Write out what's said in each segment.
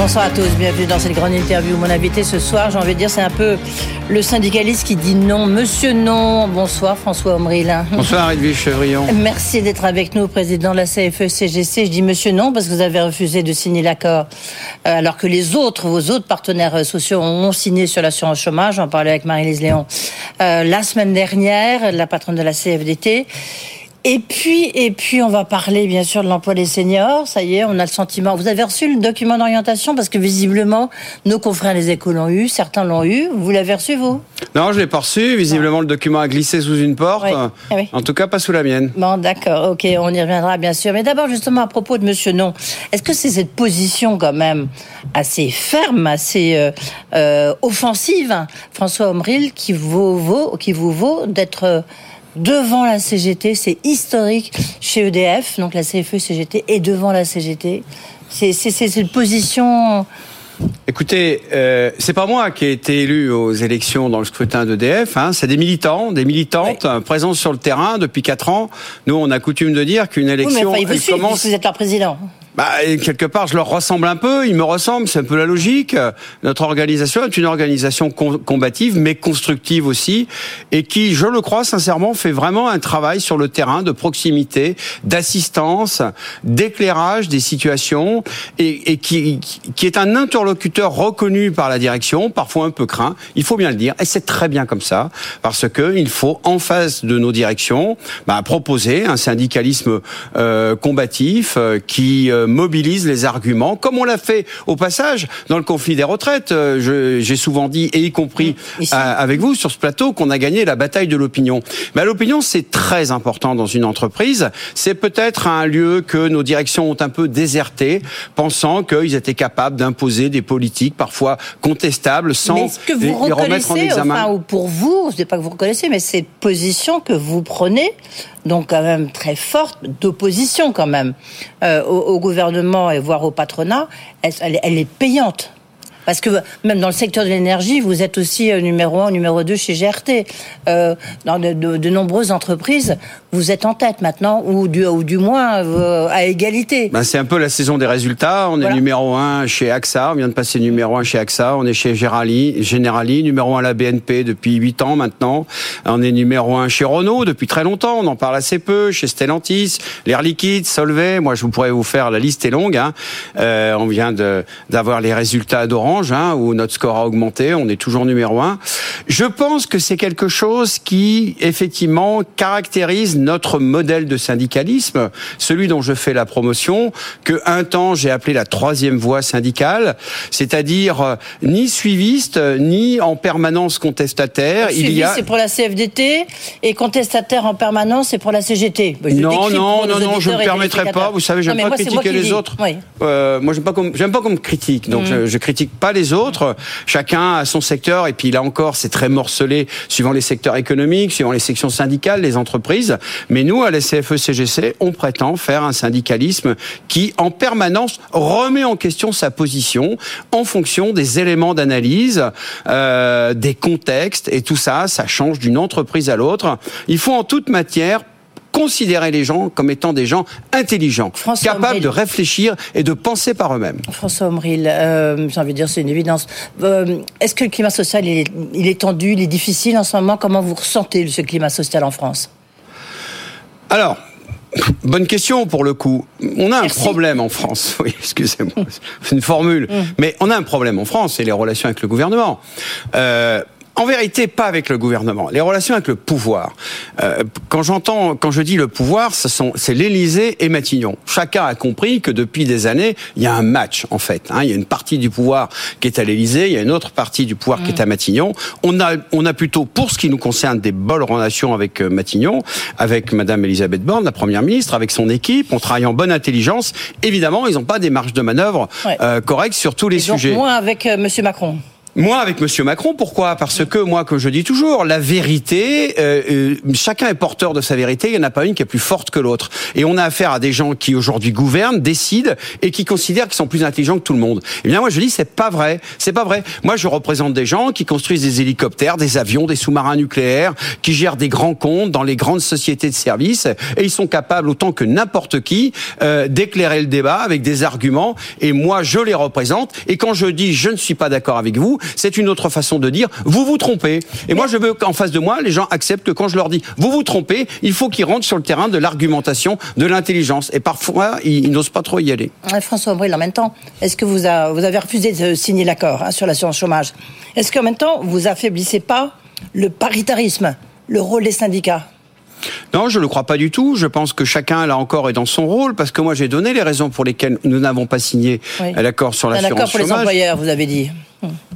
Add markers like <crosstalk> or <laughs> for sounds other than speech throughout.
Bonsoir à tous, bienvenue dans cette grande interview. Mon invité ce soir, j'ai envie de dire, c'est un peu le syndicaliste qui dit non, monsieur non. Bonsoir François Omril. Bonsoir Edwige Chevrillon. Merci d'être avec nous, président de la CFE-CGC. Je dis monsieur non parce que vous avez refusé de signer l'accord, euh, alors que les autres, vos autres partenaires sociaux ont signé sur l'assurance chômage. J'en parlais avec Marie-Lise Léon euh, la semaine dernière, la patronne de la CFDT. Et puis, et puis, on va parler bien sûr de l'emploi des seniors. Ça y est, on a le sentiment. Vous avez reçu le document d'orientation parce que visiblement, nos confrères les écoles l'ont eu, certains l'ont eu. Vous l'avez reçu vous? Non, je l'ai pas reçu. Visiblement, le document a glissé sous une porte. Ah oui. En tout cas, pas sous la mienne. Bon, d'accord. Ok, on y reviendra bien sûr. Mais d'abord, justement, à propos de Monsieur Non, est-ce que c'est cette position quand même assez ferme, assez euh, euh, offensive, François Omril, qui vous vaut, qui vous vaut d'être devant la CGT, c'est historique chez EDF, donc la CFE-CGT est devant la CGT. C'est une position... Écoutez, euh, c'est pas moi qui ai été élu aux élections dans le scrutin d'EDF, hein, c'est des militants, des militantes oui. présents sur le terrain depuis 4 ans. Nous, on a coutume de dire qu'une élection oui, mais enfin, il vous commence... Vous êtes leur président. Bah, quelque part, je leur ressemble un peu, ils me ressemblent, c'est un peu la logique. Notre organisation est une organisation combative, mais constructive aussi, et qui, je le crois sincèrement, fait vraiment un travail sur le terrain de proximité, d'assistance, d'éclairage des situations, et, qui, qui, est un interlocuteur reconnu par la direction, parfois un peu craint, il faut bien le dire, et c'est très bien comme ça, parce que il faut, en face de nos directions, bah, proposer un syndicalisme euh, combatif euh, qui euh, mobilise les arguments, comme on l'a fait au passage dans le conflit des retraites. Euh, j'ai souvent dit, et y compris avec vous sur ce plateau, qu'on a gagné la bataille de l'opinion. Mais l'opinion, c'est très important dans une entreprise. C'est peut-être un lieu que nos directions ont un peu déserté, pensant qu'ils étaient capables d'imposer des politiques parfois contestables sans que vous les, remettre en examen. Enfin, ou pour vous, je ne pas que vous reconnaissez, mais cette position que vous prenez donc quand même très forte d'opposition quand même euh, au, au, gouvernement et voire au patronat, elle, elle est payante. Parce que même dans le secteur de l'énergie, vous êtes aussi numéro un, numéro deux chez GRT. Euh, dans de, de, de, nombreuses entreprises, vous êtes en tête maintenant, ou du, ou du moins euh, à égalité. Ben c'est un peu la saison des résultats. On voilà. est numéro un chez AXA, on vient de passer numéro un chez AXA. On est chez Generali, Generali numéro un à la BNP depuis 8 ans maintenant. On est numéro un chez Renault depuis très longtemps. On en parle assez peu. Chez Stellantis, l'Air Liquide, Solvay. Moi, je pourrais vous faire la liste est longue. Hein. Euh, on vient d'avoir les résultats d'Orange. Hein, où notre score a augmenté, on est toujours numéro un. Je pense que c'est quelque chose qui, effectivement, caractérise notre modèle de syndicalisme, celui dont je fais la promotion, que un temps j'ai appelé la troisième voie syndicale, c'est-à-dire euh, ni suiviste, ni en permanence contestataire. Suiviste, Il y a... c'est pour la CFDT, et contestataire en permanence, c'est pour la CGT. Je non, non, non, non, je ne me permettrai pas. Vous savez, j'aime pas moi, critiquer les autres. Oui. Euh, moi, j'aime pas qu'on j'aime pas qu'on me critique, donc mmh. je, je critique pas les autres. Chacun a son secteur et puis là encore, c'est très morcelé suivant les secteurs économiques, suivant les sections syndicales, les entreprises. Mais nous, à la CFE-CGC, on prétend faire un syndicalisme qui, en permanence, remet en question sa position en fonction des éléments d'analyse, euh, des contextes et tout ça, ça change d'une entreprise à l'autre. Il faut en toute matière considérer les gens comme étant des gens intelligents, François capables de réfléchir et de penser par eux-mêmes. François Omril, euh, j'ai envie de dire, c'est une évidence. Euh, Est-ce que le climat social, il est, il est tendu, il est difficile en ce moment? Comment vous ressentez ce climat social en France? Alors, Bonne question pour le coup. On a Merci. un problème en France. <laughs> Oui, excusez-moi, c'est une formule. Mm. Mais on a un problème en France, c'est les relations avec le gouvernement. Euh, en vérité, pas avec le gouvernement. Les relations avec le pouvoir. Euh, quand j'entends, quand je dis le pouvoir, ce sont, c'est l'Élysée et Matignon. Chacun a compris que depuis des années, il y a un match en fait. Hein. Il y a une partie du pouvoir qui est à l'Élysée, il y a une autre partie du pouvoir mmh. qui est à Matignon. On a, on a plutôt, pour ce qui nous concerne, des bonnes relations avec euh, Matignon, avec Madame Elisabeth Borne, la première ministre, avec son équipe. On travaille en bonne intelligence. Évidemment, ils n'ont pas des marges de manœuvre Ouais. euh, correctes sur tous les Et donc sujets. moins avec euh, Monsieur Macron Moi, avec Monsieur Macron, pourquoi? Parce que moi, comme je dis toujours, la vérité, euh, euh, chacun est porteur de sa vérité. Il n'y en a pas une qui est plus forte que l'autre. Et on a affaire à des gens qui aujourd'hui gouvernent, décident et qui considèrent qu'ils sont plus intelligents que tout le monde. Eh bien, moi, je dis, c'est pas vrai. C'est pas vrai. Moi, je représente des gens qui construisent des hélicoptères, des avions, des sous-marins nucléaires, qui gèrent des grands comptes dans les grandes sociétés de services, et ils sont capables autant que n'importe qui euh, d'éclairer le débat avec des arguments. Et moi, je les représente. Et quand je dis je ne suis pas d'accord avec vous, c'est une autre façon de dire vous vous trompez. Et moi, je veux qu'en face de moi, les gens acceptent que quand je leur dis vous vous trompez, il faut qu'ils rentrent sur le terrain de l'argumentation, de l'intelligence. Et parfois, ils, n'osent pas trop y aller. François Abril, en même temps, est-ce que vous, vous, avez refusé de signer l'accord hein, sur l'assurance chômage? Est-ce qu'en même temps, vous affaiblissez pas le paritarisme, le rôle des syndicats? Non, je ne le crois pas du tout. Je pense que chacun, là encore, est dans son rôle, parce que moi, j'ai donné les raisons pour lesquelles nous n'avons pas signé l'accord sur l'assurance chômage. L'accord pour les employeurs, vous avez dit.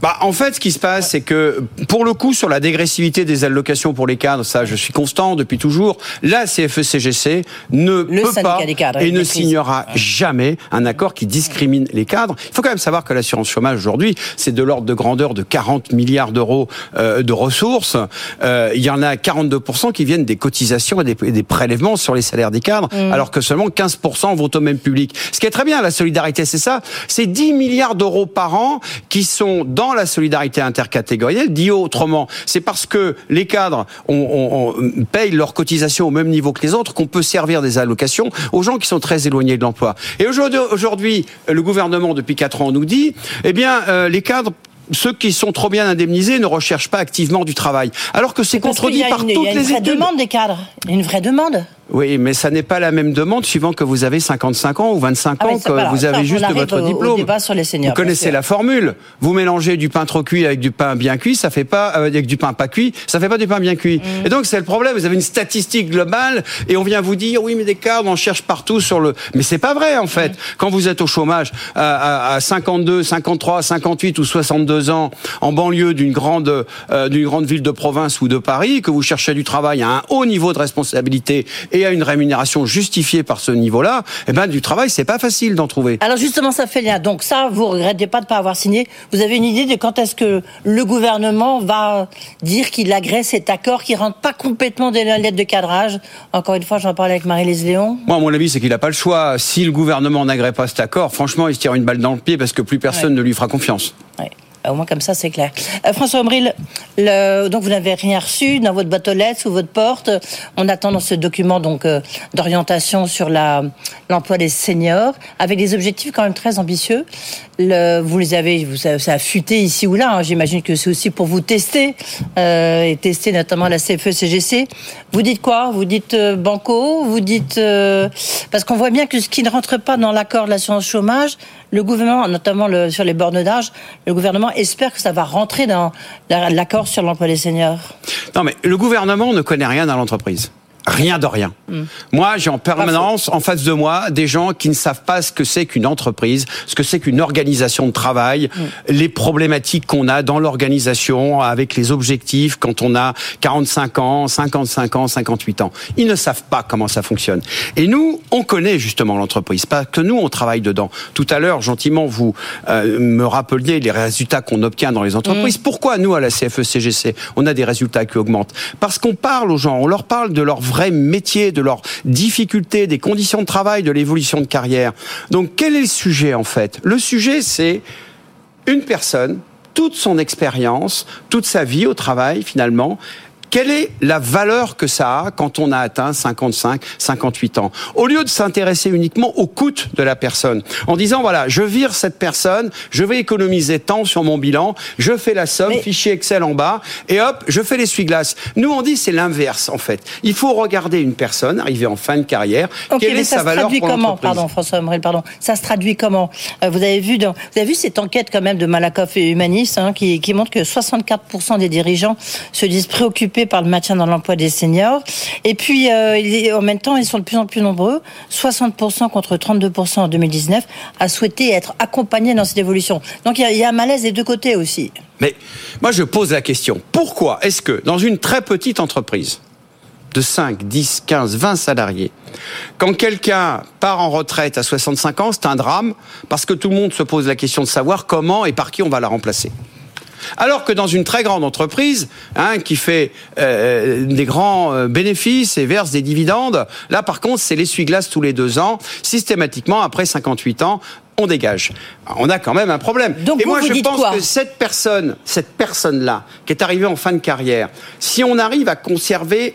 Bah, en fait, ce qui se passe, c'est que pour le coup, sur la dégressivité des allocations pour les cadres, ça, je suis constant depuis toujours. La CFE-CGC ne peut pas et ne signera jamais un accord qui discrimine les cadres. Il faut quand même savoir que l'assurance chômage aujourd'hui, c'est de l'ordre de grandeur de 40 milliards d'euros euh, de ressources. Euh, il y en a 42% qui viennent des cotisations et des, prélèvements sur les salaires des cadres, mm. alors que seulement 15% vont au même public. Ce qui est très bien, la solidarité, c'est ça. C'est 10 milliards d'euros par an qui sont dans la solidarité intercatégorielle. Dit autrement, c'est parce que les cadres on, payent leurs cotisations au même niveau que les autres qu'on peut servir des allocations aux gens qui sont très éloignés de l'emploi. Et aujourd'hui, le gouvernement, depuis quatre ans, nous dit, eh bien, euh, les cadres ceux qui sont trop bien indemnisés ne recherchent pas activement du travail. Alors que c'est contredit par toutes les études. Il y a une vraie demande des cadres. Une vraie demande. Oui, mais ça n'est pas la même demande suivant que vous avez 55 ans ou 25 ah ans, que vous avez juste votre diplôme. sur les seniors, vous connaissez la formule. Vous mélangez du pain trop cuit avec du pain bien cuit, ça fait pas euh, avec du pain pas cuit, ça fait pas du pain bien cuit. Mm. Et donc c'est le problème. Vous avez une statistique globale et on vient vous dire oui, mais des cadres on cherche partout sur le. Mais c'est pas vrai en fait. Mm. Quand vous êtes au chômage à, à, 52, 53, 58 ou 62 ans en banlieue d'une grande euh, d'une grande ville de province ou de Paris, que vous cherchez du travail à un haut niveau de responsabilité et a une rémunération justifiée par ce niveau-là, eh ben, du travail, c'est pas facile d'en trouver. Alors justement, ça fait lien. Donc ça, vous regrettez pas de pas avoir signé. Vous avez une idée de quand est-ce que le gouvernement va dire qu'il agrée cet accord qui rentre pas complètement dans la lettre de cadrage? Encore une fois, j'en parlais avec Marie-Lise Léon. Moi, mon avis, c'est qu'il n'a pas le choix. Si le gouvernement n'agrée pas cet accord, franchement, il se tire une balle dans le pied parce que plus personne ne lui fera confiance. Au moins comme ça, c'est clair. Euh, François Ombril, donc vous n'avez rien reçu dans votre boîte aux lettres, sous votre porte. On attend dans ce document donc euh, d'orientation sur l'emploi des seniors, avec des objectifs quand même très ambitieux. Vous les avez, vous, ça, a fuité ici ou là. Hein. J'imagine que c'est aussi pour vous tester euh, et tester notamment la CFE-CGC. Vous dites quoi? Vous dites euh, banco? Vous dites parce qu'on voit bien que ce qui ne rentre pas dans l'accord de l'assurance chômage, le gouvernement, notamment sur les bornes d'âge, le gouvernement espère que ça va rentrer dans l'accord sur l'emploi des seniors. Non, mais le gouvernement ne connaît rien dans l'entreprise rien de rien. Hmm. Moi, j'ai en permanence en face de moi des gens qui ne savent pas ce que c'est qu'une entreprise, ce que c'est qu'une organisation de travail, hmm. les problématiques qu'on a dans l'organisation avec les objectifs quand on a 45 ans, 55 ans, 58 ans. Ils ne savent pas comment ça fonctionne. Et nous, on connaît justement l'entreprise, parce que nous, on travaille dedans. Tout à l'heure, gentiment, vous euh, me rappeliez les résultats qu'on obtient dans les entreprises. Hmm. Pourquoi nous, à la CFE-CGC, on a des résultats qui augmentent? Parce qu'on parle aux gens, on leur parle de leur vrai métier, de leurs difficultés, des conditions de travail, de l'évolution de carrière. Donc quel est le sujet en fait? Le sujet c'est une personne, toute son expérience, toute sa vie au travail finalement, quelle est la valeur que ça a quand on a atteint 55, 58 ans? Au lieu de s'intéresser uniquement au coût de la personne, en disant voilà, je vire cette personne, je vais économiser tant sur mon bilan, je fais la somme, fichier Excel en bas, et hop, je fais l'essuie-glace. Nous, on dit c'est l'inverse en fait. Il faut regarder une personne arrivée en fin de carrière. quelle est sa valeur pour comment? Pardon, François Morel, pardon. Ça se traduit comment? Euh, Vous avez vu, dans, vous avez vu cette enquête quand même de Malakoff et Humanis hein, qui, qui montre que 64% des dirigeants se disent préoccupés par le maintien dans l'emploi des seniors. Et puis, euh, en même temps, ils sont de plus en plus nombreux, 60% contre 32% en 2019, à souhaiter être accompagnés dans cette évolution. Donc il y, a un malaise des deux côtés aussi. Mais moi, je pose la question, pourquoi est-ce que dans une très petite entreprise, de 5, 10, 15, 20 salariés. Quand quelqu'un part en retraite à 65 ans, c'est un drame parce que tout le monde se pose la question de savoir comment et par qui on va la remplacer? Alors que dans une très grande entreprise, hein, qui fait euh, des grands euh, bénéfices et verse des dividendes, là par contre c'est l'essuie-glace tous les deux ans, systématiquement après 58 ans, on dégage. On a quand même un problème. Donc et vous, moi, vous je dites pense quoi que cette personne, cette personne-là, qui est arrivée en fin de carrière, si on arrive à conserver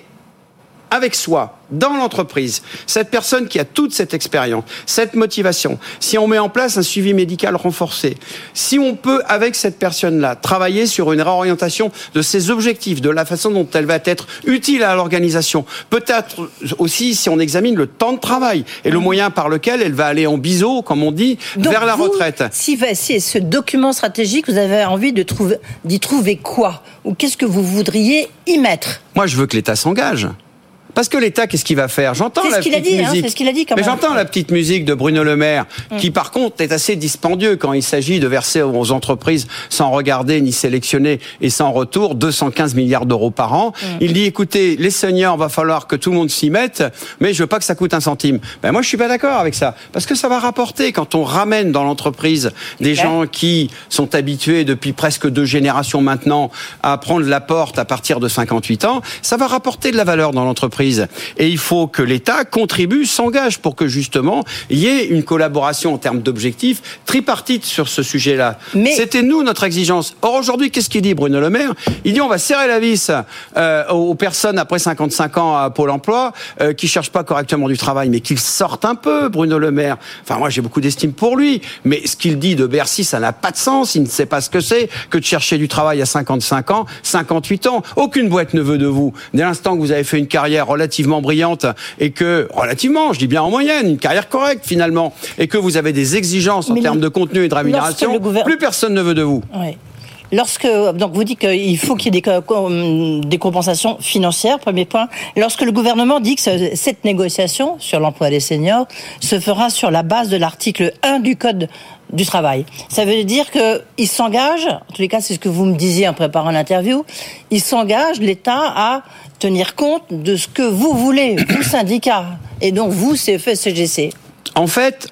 avec soi, dans l'entreprise, cette personne qui a toute cette expérience, cette motivation, si on met en place un suivi médical renforcé, si on peut, avec cette personne-là, travailler sur une réorientation de ses objectifs, de la façon dont elle va être utile à l'organisation, peut-être aussi si on examine le temps de travail et le moyen par lequel elle va aller en biseau, comme on dit, Donc vers la vous, retraite. Si, si ce document stratégique, vous avez envie de trouver, d'y trouver quoi? Ou qu'est-ce que vous voudriez y mettre? Moi, je veux que l'État s'engage. Parce que l'État, qu'est-ce qu'il va faire? J'entends la ce petite dit, hein, musique. c'est ce qu'il a dit quand Mais j'entends la petite musique de Bruno Le Maire, Mm. qui par contre est assez dispendieux quand il s'agit de verser aux entreprises sans regarder ni sélectionner et sans retour 215 milliards d'euros par an. Mm. Il dit écoutez, les seniors, va falloir que tout le monde s'y mette, mais je veux pas que ça coûte un centime. Ben moi, je suis pas d'accord avec ça, parce que ça va rapporter quand on ramène dans l'entreprise des gens qui sont habitués depuis presque deux générations maintenant à prendre la porte à partir de 58 ans, ça va rapporter de la valeur dans l'entreprise. Et il faut que l'État contribue, s'engage pour que justement il y ait une collaboration en termes d'objectifs tripartite sur ce sujet-là. Mais- C'était nous notre exigence. Or aujourd'hui, qu'est-ce qu'il dit Bruno Le Maire? Il dit on va serrer la vis euh, aux personnes après 55 ans à Pôle Emploi euh, qui cherchent pas correctement du travail, mais qu'ils sortent un peu, Bruno Le Maire. Enfin moi j'ai beaucoup d'estime pour lui, mais ce qu'il dit de Bercy, ça n'a pas de sens. Il ne sait pas ce que c'est que de chercher du travail à 55 ans, 58 ans. Aucune boîte ne veut de vous. Dès l'instant que vous avez fait une carrière relativement brillante et que relativement, je dis bien en moyenne, une carrière correcte finalement, et que vous avez des exigences en termes de contenu et de rémunération, plus personne ne veut de vous. Oui. Lorsque donc vous dites qu'il faut qu'il y ait des, co- des compensations financières, premier point. Lorsque le gouvernement dit que ce- cette négociation sur l'emploi des seniors se fera sur la base de l'article 1 du code du travail, ça veut dire qu'il s'engage, en tous les cas c'est ce que vous me disiez en préparant l'interview, il s'engage l'État à tenir compte de ce que vous voulez, vous syndicats, et donc vous CFE CGC. En fait,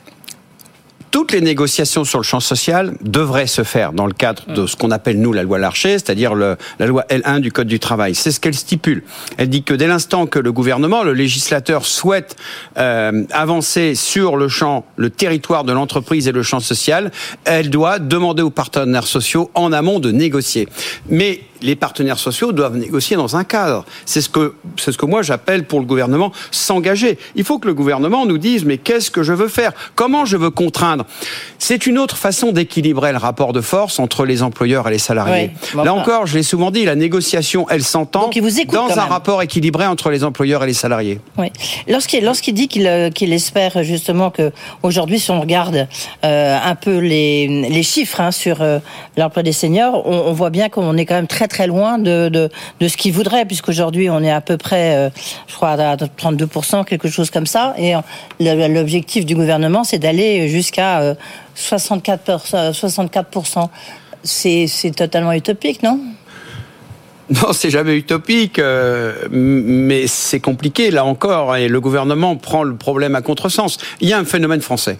toutes les négociations sur le champ social devraient se faire dans le cadre de ce qu'on appelle nous la loi Larcher, c'est-à-dire la loi L1 du Code du travail. C'est ce qu'elle stipule. Elle dit que dès l'instant que le gouvernement, le législateur souhaite euh, avancer sur le champ, le territoire de l'entreprise et le champ social, elle doit demander aux partenaires sociaux en amont de négocier. Mais les partenaires sociaux doivent négocier dans un cadre. C'est ce que c'est ce que moi j'appelle pour le gouvernement s'engager. Il faut que le gouvernement nous dise mais qu'est-ce que je veux faire? Comment je veux contraindre? C'est une autre façon d'équilibrer le rapport de force entre les employeurs et les salariés. Oui, Là encore, je l'ai souvent dit, la négociation, elle s'entend dans un même. rapport équilibré entre les employeurs et les salariés. Oui. Lorsqu'il lorsqu'il dit qu'il euh, qu'il espère justement que aujourd'hui, si on regarde euh, un peu les, les chiffres hein, sur euh, l'emploi des seniors, on, on voit bien qu'on est quand même très très loin de, de, de ce qu'il voudrait, puisqu'aujourd'hui on est à peu près, euh, je crois, à 32%, quelque chose comme ça. Et euh, l'objectif du gouvernement, c'est d'aller jusqu'à euh, 64%. 64%. C'est totalement utopique, non? Non, c'est jamais utopique, mais c'est compliqué là encore, et le gouvernement prend le problème à contresens. Il y a un phénomène français.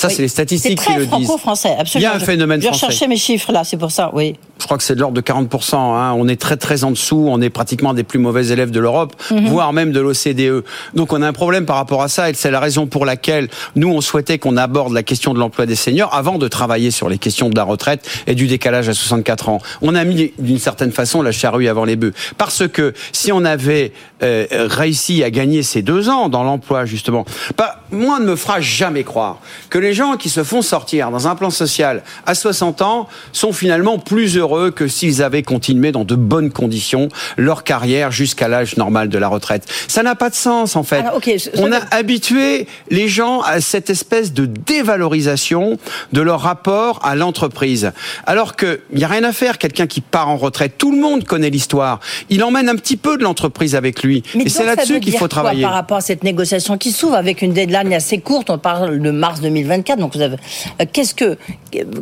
Ça, Oui. c'est les C'est statistiques qui très le disent. franco-français, absolument. Il y a un phénomène Je français. recherchais mes chiffres là, c'est pour ça, oui. Je crois que c'est de l'ordre de 40%. Hein. On est très très en dessous. On est pratiquement des plus mauvais élèves de l'Europe, Mhm. voire même de l'OCDE. Donc on a un problème par rapport à ça, et c'est la raison pour laquelle nous on souhaitait qu'on aborde la question de l'emploi des seniors avant de travailler sur les questions de la retraite et du décalage à 64 ans. On a mis d'une certaine façon la charrue avant les bœufs, parce que si on avait euh, réussi à gagner ces deux ans dans l'emploi justement, pas moi ne me fera jamais croire que les gens qui se font sortir dans un plan social à 60 ans sont finalement plus heureux que s'ils avaient continué dans de bonnes conditions leur carrière jusqu'à l'âge normal de la retraite. Ça n'a pas de sens en fait. Alors, On a habitué les gens à cette espèce de dévalorisation de leur rapport à l'entreprise. Alors qu'il n'y a rien à faire, quelqu'un qui part en retraite, tout le monde connaît l'histoire. Il emmène un petit peu de l'entreprise avec lui. Mais Et c'est là-dessus qu'il faut travailler. par rapport à cette négociation qui s'ouvre avec une deadline assez courte? On parle de mars 2024. Donc, vous avez, euh, qu'est-ce que,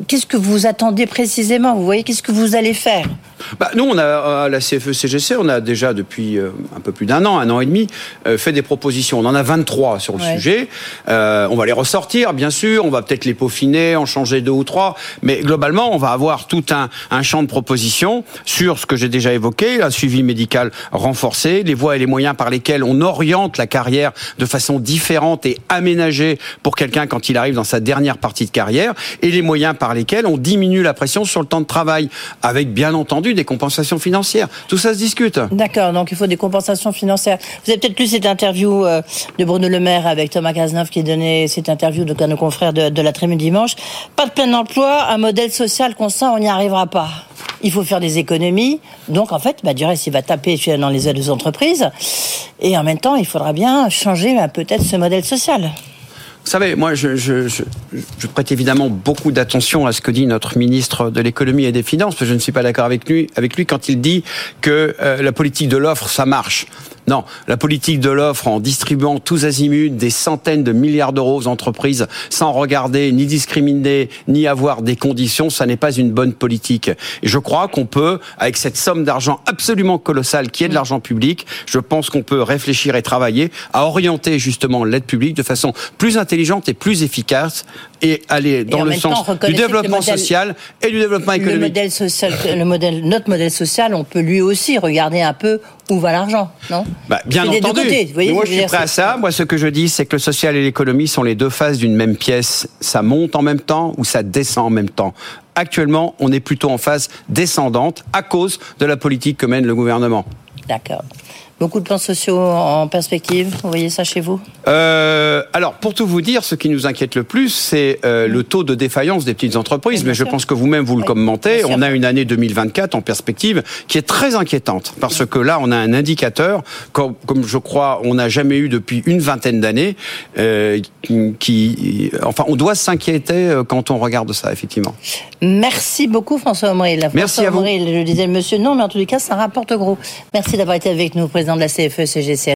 qu'est-ce que vous attendez précisément? Vous voyez, qu'est-ce que vous allez faire? Bah, nous, on a à la CFE-CGC, on a déjà depuis euh, un peu plus d'un an, un an et demi, euh, fait des propositions. On en a 23 sur le sujet. Euh, on va les ressortir, bien sûr. On va peut-être les peaufiner, en changer deux ou trois. Mais globalement, on va avoir tout un, un champ de propositions sur ce que j'ai déjà évoqué, un suivi médical renforcé, les voies et les moyens par lesquels on oriente la carrière de façon différente et aménagée pour quelqu'un quand il arrive dans sa dernière partie de carrière, et les moyens par lesquels on diminue la pression sur le temps de travail, avec bien entendu des compensations financières. Tout ça se discute. D'accord, donc il faut des compensations financières. Vous avez peut-être lu cette interview euh, de Bruno Le Maire avec Thomas Cazeneuve qui donnait cette interview de nos confrères de, la Tribune dimanche. Pas de plein emploi, un modèle social constant, on n'y arrivera pas. Il faut faire des économies. Donc, en fait, bah, reste, il va taper dans les aides aux entreprises. Et en même temps, il faudra bien changer bah, peut-être ce modèle social. Vous savez, moi, je, prête évidemment beaucoup d'attention à ce que dit notre ministre de l'économie et des finances, parce que je ne suis pas d'accord avec lui, avec lui quand il dit que euh, la politique de l'offre, ça marche. Non, la politique de l'offre en distribuant tous azimuts des centaines de milliards d'euros aux entreprises sans regarder ni discriminer ni avoir des conditions, ça n'est pas une bonne politique. Et je crois qu'on peut, avec cette somme d'argent absolument colossale qui est de l'argent public, je pense qu'on peut réfléchir et travailler à orienter justement l'aide publique de façon plus intelligente et plus efficace et aller dans le sens du développement social et du développement économique. Le modèle social, le modèle, notre modèle social, on peut lui aussi regarder un peu où va l'argent, non bah, Bien entendu. moi, je suis prêt à ça. Moi, ce que je dis, c'est que le social et l'économie sont les deux faces d'une même pièce. Ça monte en même temps ou ça descend en même temps. Actuellement, on est plutôt en phase descendante à cause de la politique que mène le gouvernement. D'accord. Beaucoup de plans sociaux en perspective, vous voyez ça chez vous? Euh, Alors, pour tout vous dire, ce qui nous inquiète le plus, c'est euh, le taux de défaillance des petites entreprises. Mais je pense que vous-même, vous le commentez. On a une année 2024 en perspective qui est très inquiétante. Parce que là, on a un indicateur, comme, comme je crois, on n'a jamais eu depuis une vingtaine d'années, euh, qui... Enfin, on doit s'inquiéter quand on regarde ça, effectivement. Merci beaucoup, François Omril. Merci à vous. je disais monsieur non, mais en tous les cas, ça rapporte gros. Merci d'avoir été avec nous, président de la CFE-CGC.